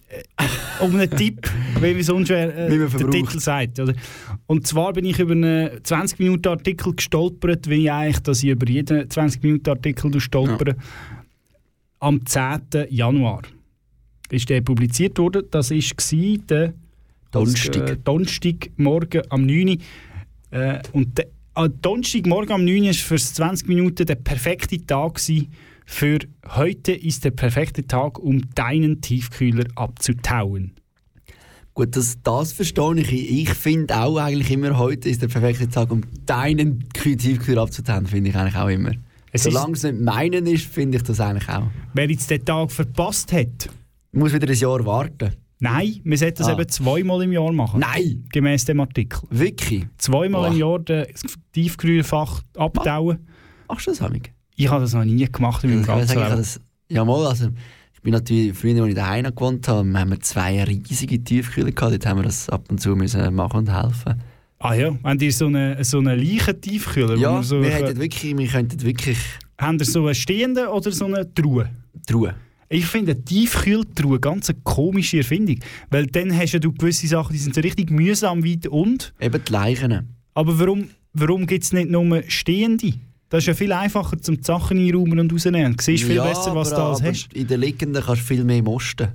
äh, um einen Tipp, wie wir sonst äh, man der. Titel sagt. Oder? Und zwar bin ich über einen 20-Minuten-Artikel gestolpert, wie ich eigentlich, dass ich über jeden 20-Minuten-Artikel stolpere. Am 10. Januar ist der publiziert worden. Das war der Donnerstag. äh, Donnerstagmorgen am 9. Uhr. Äh, und der äh, Donnerstagmorgen am 9 Uhr war für 20 Minuten der perfekte Tag gewesen, für heute ist der perfekte Tag, um deinen Tiefkühler abzutauen. Gut, das, das verstehe ich. Ich finde auch eigentlich immer, heute ist der perfekte Tag, um deinen Tiefkühler abzutun, finde ich eigentlich auch immer. Es Solange es nicht meinen ist, finde ich das eigentlich auch. Wer jetzt den Tag verpasst hat, muss wieder ein Jahr warten. Nein, wir sollten das Ah. eben zweimal im Jahr machen. Nein! Gemäss dem Artikel. Wirklich? Zweimal Boah. im Jahr das Tiefkühlfach abtauen. Machst du das, Hamig? Ich habe das noch nie gemacht in meinem ganzen Leben. ja, mal, also, ich bin natürlich, früher, als ich daheim gewohnt habe, haben wir zwei riesige Tiefkühler gehabt. Dort haben wir das ab und zu müssen machen und helfen. Ah ja, habt ihr so einen so eine Leichen-Tiefkühler? wo Ja, so wir, hätten wirklich, wir könnten wirklich Habt ihr so einen stehenden oder so eine Truhe? Truhe. Ich finde eine Tiefkühltruhe ganz eine komische Erfindung. Weil dann hast ja du gewisse Sachen, die sind so richtig mühsam weit und. Eben die Leichen. Aber warum, warum gibt es nicht nur stehende? Das ist ja viel einfacher, zum die Sachen einräumen und rausnehmen. Du siehst viel ja, besser, was du alles hast. In der liegenden kannst du viel mehr mosten.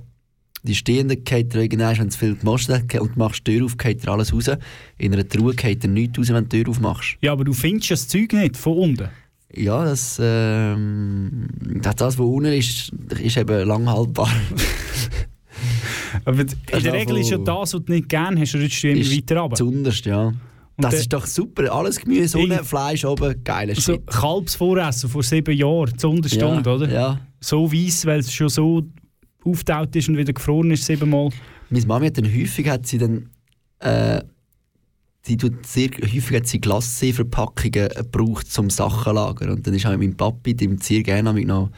Die stehenden geht dir irgendwann, wenn es viel gemostet hat und du machst die Tür auf, geht dir alles raus. In einer Truhe geht dir nichts raus, wenn du die Tür aufmachst. Ja, aber du findest das Zeug nicht von unten. Ja, das, ähm, das, das was unten ist, ist eben lang haltbar. Aber in ist der auch Regel ist ja das, was du nicht gerne hast, rutscht du immer weiter runter. Zunderst, ja. das der- ist doch super. Alles Gemüse Irgend- Fleisch oben, geiler So Shit. Kalbsvoressen vor sieben Jahren, zur Ja, oder? ja. So weiss, weil es schon so auftaut ist und wieder gefroren ist siebenmal. Meine Mami hat dann häufig hat sie dann, äh, die tut sehr häufig hat sie Glacé-Verpackungen gebraucht zum Sachenlagern. Und dann ist auch mein Papi, dem sehr gerne mit noch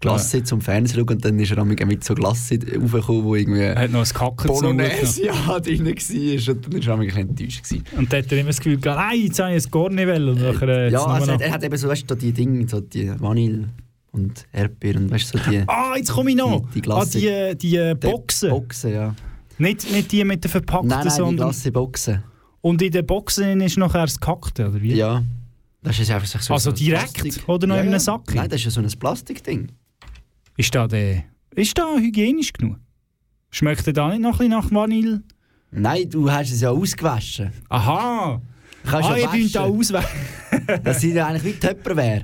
Glacé zum Fernsehen schauen und dann ist er auch mit so Glacé raufgekommen, wo irgendwie Er hat noch ein Kacken Bolognese ja, drin war und dann ist er auch ein bisschen enttäuscht. Gewesen. Und dann hat er immer das Gefühl gehabt, nein, jetzt habe ich es gar nicht wollen. Und nachher, äh, Ja, also er hat eben so, weißt du, die Dinge, so die Vanille und Erdbeer und weißt du, so die... Ah, jetzt komme ich noch. Die, die ah, Glasse. die, äh, die äh, Boxen. Boxen, ja. Nicht, nicht die mit den verpackten, Nein, nein, die sondern... Glasse-Boxen. Und in den Boxen ist nachher das Gehackte, oder wie? Ja. Das ist einfach so Also so direkt? Plastik. Oder noch ja, in einem. Sack? Nein, das ist ja so ein Plastikding. Ist da der... Ist da hygienisch genug? Schmeckt der da nicht noch ein bisschen nach Vanille? Nein, du hast es ja ausgewaschen. Aha! Kannst ah, ja ihr könnt da waschen. auswählen. Das sind ja eigentlich wie Töpperware.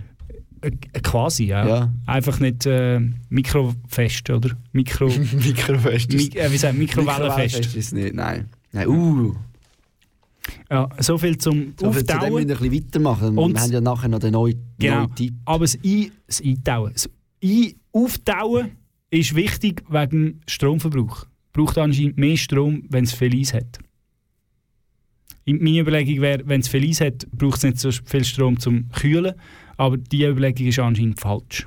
Äh, Quasi, ja. Ja. Einfach nicht äh, mikrofest, oder? Mikro... Mikrofest. Mi äh, wie sagt man? Mikrowellenfest. ist es nicht, nein. Nein, uh. Ja, so viel zum So viel zu dem Auftauen. müssen wir ein bisschen weitermachen. Und- wir haben ja nachher noch den neuen, Genau. neuen Tipp. Aber das, Ein das Eintauen. Das Ein Auftauen ist wichtig wegen Stromverbrauch. Braucht anscheinend mehr Strom, wenn es viel Eis hat. In- Meine Überlegung wäre, wenn es viel Eis hat, braucht es nicht so viel Strom zum Kühlen. Aber diese Überlegung ist anscheinend falsch.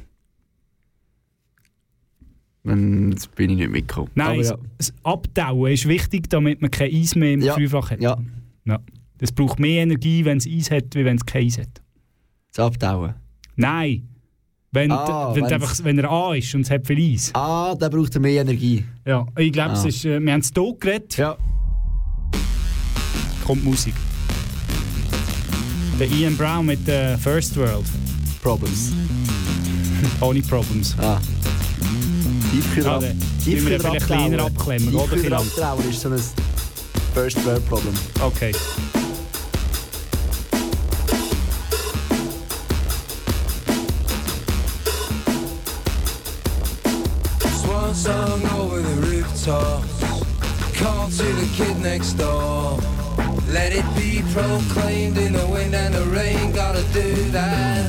Jetzt bin ich nicht mitgekommen. Nein, Aber das, ja. das Abtauen ist wichtig, damit man kein Eis mehr im Ja. Kühlfach hat. Ja. Ja. Das braucht mehr Energie, wenn es Eis hat, wie wenn es kein Eis hat. Das Abtauen. Nein. Wenn, Ah, wenn, einfach, wenn er A ist und es hat viel Eis. Ah, da braucht er mehr Energie. Ja, ich glaube, es Ah. ist, äh, wir haben es hier geredet. Ja. Kommt Musik. Der Ian Brown mit der First World. Problems. Ohne Problems. Ah. Tiefkühler der- Tiefkühler? Tiefkühler Vielleicht. abtrauen ist so ein First World Problem. Okay. Swan song over the rooftop. to the kid next door. Let it be proclaimed in the wind and the rain. Gotta do that.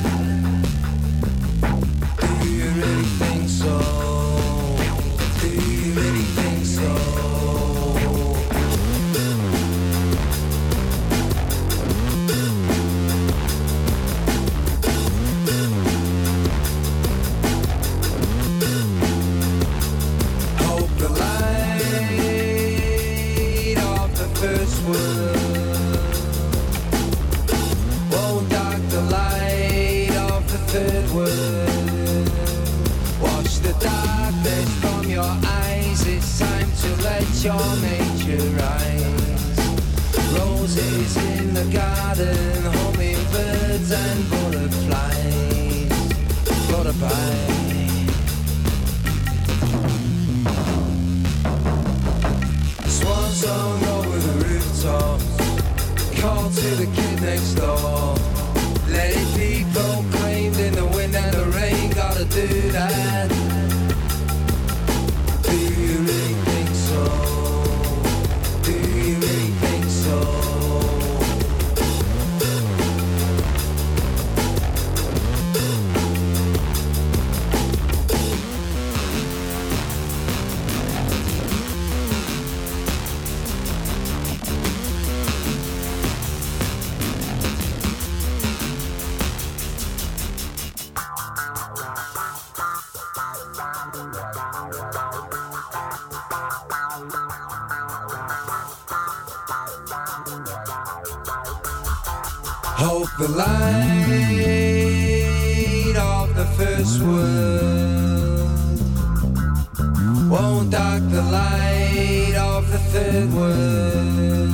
Won't dark the light of the third world.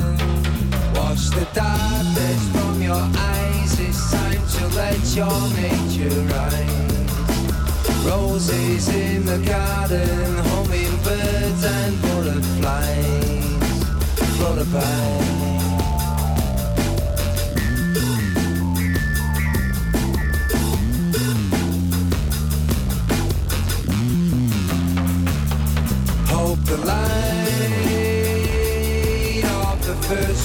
Wash the darkness from your eyes. It's time to let your nature rise. Roses in the garden, hummingbirds and butterflies. Butterflies.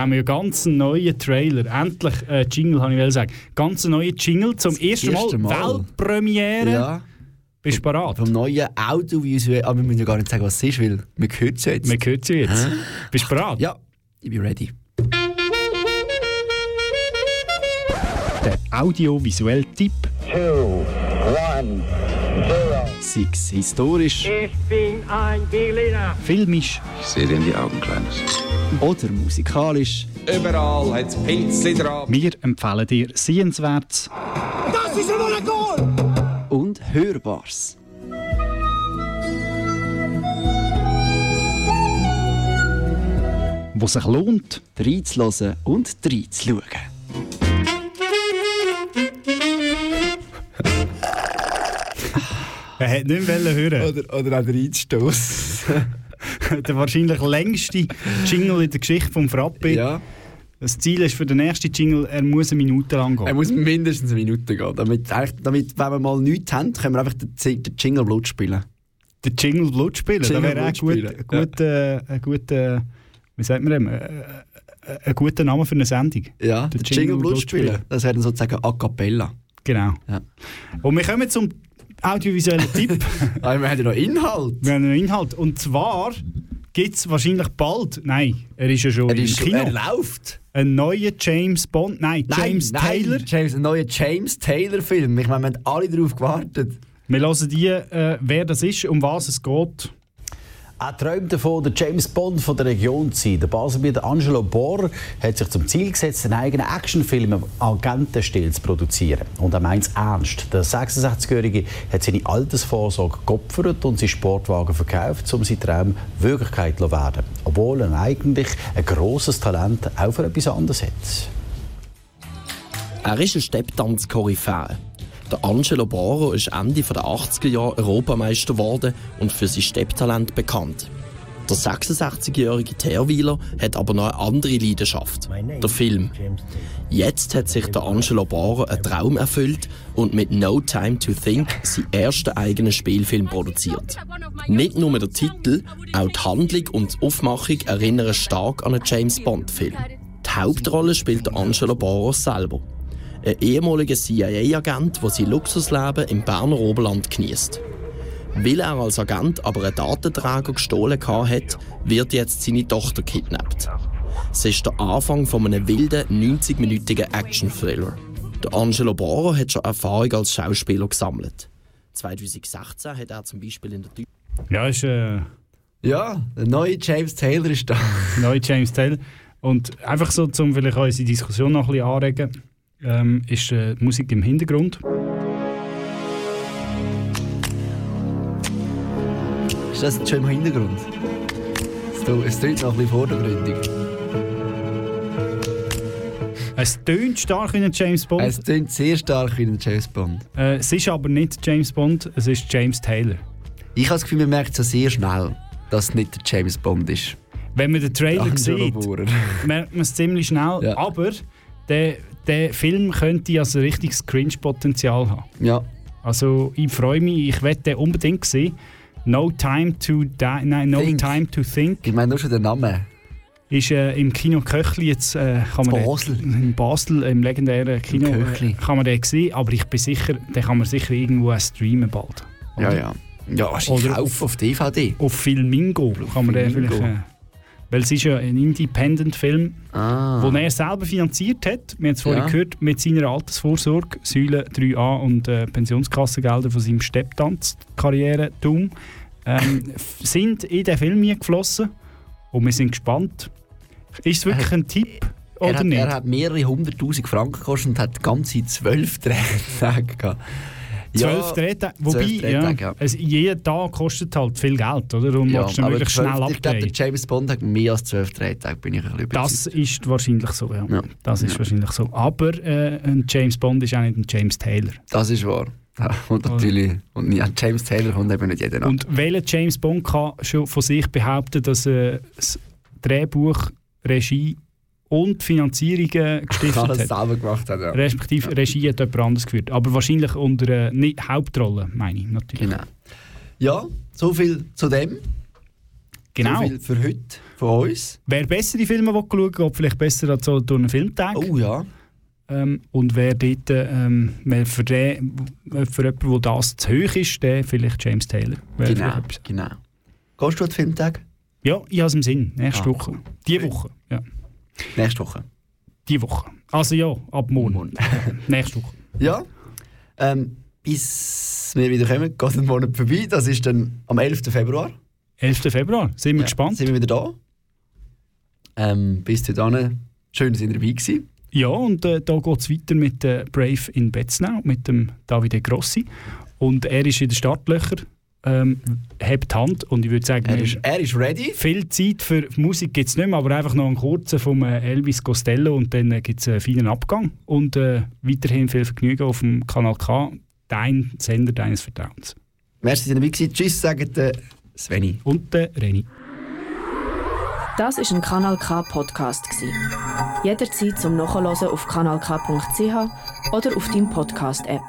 haben wir ja ganz einen neuen Trailer. Endlich äh, Jingle, habe ich will sagen. Ganz einen neuen Jingle. Zum ersten Mal, erste Mal. Weltpremiere. Ja. Bist du bereit? Vom neuen Audiovisuell. Aber wir müssen ja gar nicht sagen, was es ist, weil wir hören es jetzt. Wir hören es jetzt. Hä? Bist du bereit? Ja, ich bin ready. Der audiovisuelle Tipp. Two, one, zero. Sei es historisch Ich bin ein Berliner. filmisch Ich sehe dir in die Augen, Kleines. Oder musikalisch. Überall hat es Pilzli dran. Wir empfehlen dir Sehenswertes, Das ist ein Goal! und Hörbares. wo sich lohnt. Reinzuhören und reinzuschauen. Er hätte nicht mehr hören Oder, oder auch reinzustoßen. Der wahrscheinlich längste Jingle in der Geschichte vom Frappe. Ja. Das Ziel ist für den nächsten Jingle, er muss eine Minute lang gehen. Er muss mindestens eine Minute gehen. Damit, damit wenn wir mal nichts haben, können wir einfach den, den Jingle Blut spielen. Den Jingle Blut spielen, Jingle das wäre auch gut, gut, äh, ein guter, wie sagt man dem, äh, äh, ein guter Name für eine Sendung. Ja, Den den Jingle Blut spielen. Das wäre dann sozusagen a cappella. Genau. Ja. Und wir kommen zum audiovisuellen Tipp. Aber wir haben ja noch Inhalt. Wir haben einen Inhalt. Und zwar gibt es wahrscheinlich bald, nein, er ist ja schon Er, im ist, Kino, er läuft. ein neuer James Bond, nein, James nein, Taylor. Nein, James, ein neuer James Taylor Film. Ich meine, wir haben alle darauf gewartet. Wir hören die, äh, wer das ist, um was es geht. Er träumt davon, der James Bond von der Region zu sein. Der Baselbieter Angelo Bohr hat sich zum Ziel gesetzt, einen eigenen Actionfilm im Agentenstil zu produzieren. Und er meint es ernst. Der 66-Jährige hat seine Altersvorsorge geopfert und seinen Sportwagen verkauft, um seinen Traum Wirklichkeit zu werden. Obwohl er eigentlich ein grosses Talent auch für etwas anderes hat. Er ist ein Stepptanz-Koryphäe. Der Angelo Boro ist Ende der 80er Jahre Europameister geworden und für sein Stepptalent bekannt. Der 66-jährige Terweiler hat aber noch eine andere Leidenschaft, der Film. Jetzt hat sich der Angelo Boro einen Traum erfüllt und mit No Time to Think seinen ersten eigenen Spielfilm produziert. Nicht nur der Titel, auch die Handlung und die Aufmachung erinnern stark an einen James Bond-Film. Die Hauptrolle spielt der Angelo Boro selber ein ehemaliger CIA-Agent, der sein Luxusleben im Berner Oberland genießt. Weil er als Agent aber einen Datenträger gestohlen hat, wird jetzt seine Tochter kidnappt. Es ist der Anfang von einem wilden 90-minütigen Action-Thriller. Der Angelo Boro hat schon Erfahrung als Schauspieler gesammelt. 2016 hat er zum Beispiel in der Deu Ja, ist äh, Ja, der neue James Taylor ist da. neue James Taylor. Und einfach so, um vielleicht unsere Diskussion noch ein bisschen anregen, ähm, ist äh, Musik im Hintergrund. Ist das schon im Hintergrund? Es klingt noch ein bisschen vordergründig. Es tönt stark wie ein James Bond. Es klingt sehr stark wie ein James Bond. Äh, es ist aber nicht James Bond, es ist James Taylor. Ich habe das Gefühl, man merkt so sehr schnell, dass es nicht der James Bond ist. Wenn man den Trailer sieht, merkt man es ziemlich schnell. Aber der, der Film könnte also ein richtiges Cringe-Potenzial haben. Ja. Also ich freue mich, ich werde den unbedingt sehen. No Time to Die, nein, No Think. Time to Think. Ich meine nur schon den Namen. Ist äh, im Kino Köchli jetzt äh, kann man In den- Basel. in Basel im legendären Kino Im äh, Köchli. kann man den sehen, aber ich bin sicher, den kann man sicher irgendwo streamen bald. Ja, ja. Ja, wahrscheinlich Oder auf, auf DVD. Auf Filmingo kann man den vielleicht. Äh, weil es ist ja ein Independent-Film, Ah. den er selber finanziert hat. Wir haben es vorhin Ja. gehört, mit seiner Altersvorsorge, Säule 3a und äh, Pensionskassengelder von seinem Stepptanz-Karrieretum ähm, sind in den Film geflossen. Und wir sind gespannt. Ist es wirklich ein Tipp oder Er hat, nicht? er hat mehrere hunderttausend Franken gekostet und hat ganze zwölf Drehtage gehabt. Zwölf Drehtage, wobei, zwölf Drehtage, ja, es, jeder Tag kostet halt viel Geld, oder? Und Ja, du möglichst zwölf- schnell Ich glaube, der abdrehen. James Bond hat mehr als zwölf Drehtage, bin ich ein bisschen Das ist wahrscheinlich so, ja. Ja. Das ist Ja. wahrscheinlich so. Aber äh, ein James Bond ist auch nicht ein James Taylor. Das ist wahr. Ja, Und natürlich, und ja, James Taylor kommt eben nicht jeder nach. Und welcher James Bond kann schon von sich behaupten, dass er das Drehbuch, Regie und Finanzierungen gestiftet alles hat? selber gemacht hat, ja. Respektive Regie hat jemand anderes geführt. Aber wahrscheinlich unter äh, Hauptrolle, meine ich natürlich. Genau. Ja, so viel zu dem. Genau. So viel für heute von uns. Wer bessere Filme will schauen will, vielleicht besser als so durch einen Filmtag. Oh ja. Ähm, und wer dort, ähm, wer für, den, für jemanden, wo das zu hoch ist, der vielleicht James Taylor. Wäre Genau, genau. Gehst du an den Filmtag? Ja, ich habe es im Sinn. Nächste Ah, Woche. Die Woche, ja. Nächste Woche. Die Woche. Also ja, ab morgen. Nächste Woche. Ja. Ähm, bis wir wieder kommen, geht ein Monat vorbei. Das ist dann am 11. Februar. 11. Februar. Sind wir Ja, gespannt. Sind wir wieder da. Ähm, bis dahin, schön, dass ihr dabei gewesen. Ja, und äh, da geht es weiter mit äh, Brave in Betznau, mit dem Davide Grossi. Und er ist in den Startlöchern, ähm, hebt Hand und ich würde sagen, Er ist, er ist ready. viel Zeit für Musik gibt es nicht mehr, aber einfach noch einen kurzen vom äh, Elvis Costello und dann äh, gibt es einen feinen Abgang. Und äh, weiterhin viel Vergnügen auf dem Kanal K, dein Sender deines Vertrauens. Merci, dass ihr. Tschüss, sagt der Sveni. Und der Reni. Das ist ein Kanal K Podcast gsi. Jederzeit zum Nachhören auf kanalk.ch oder auf deinem Podcast App.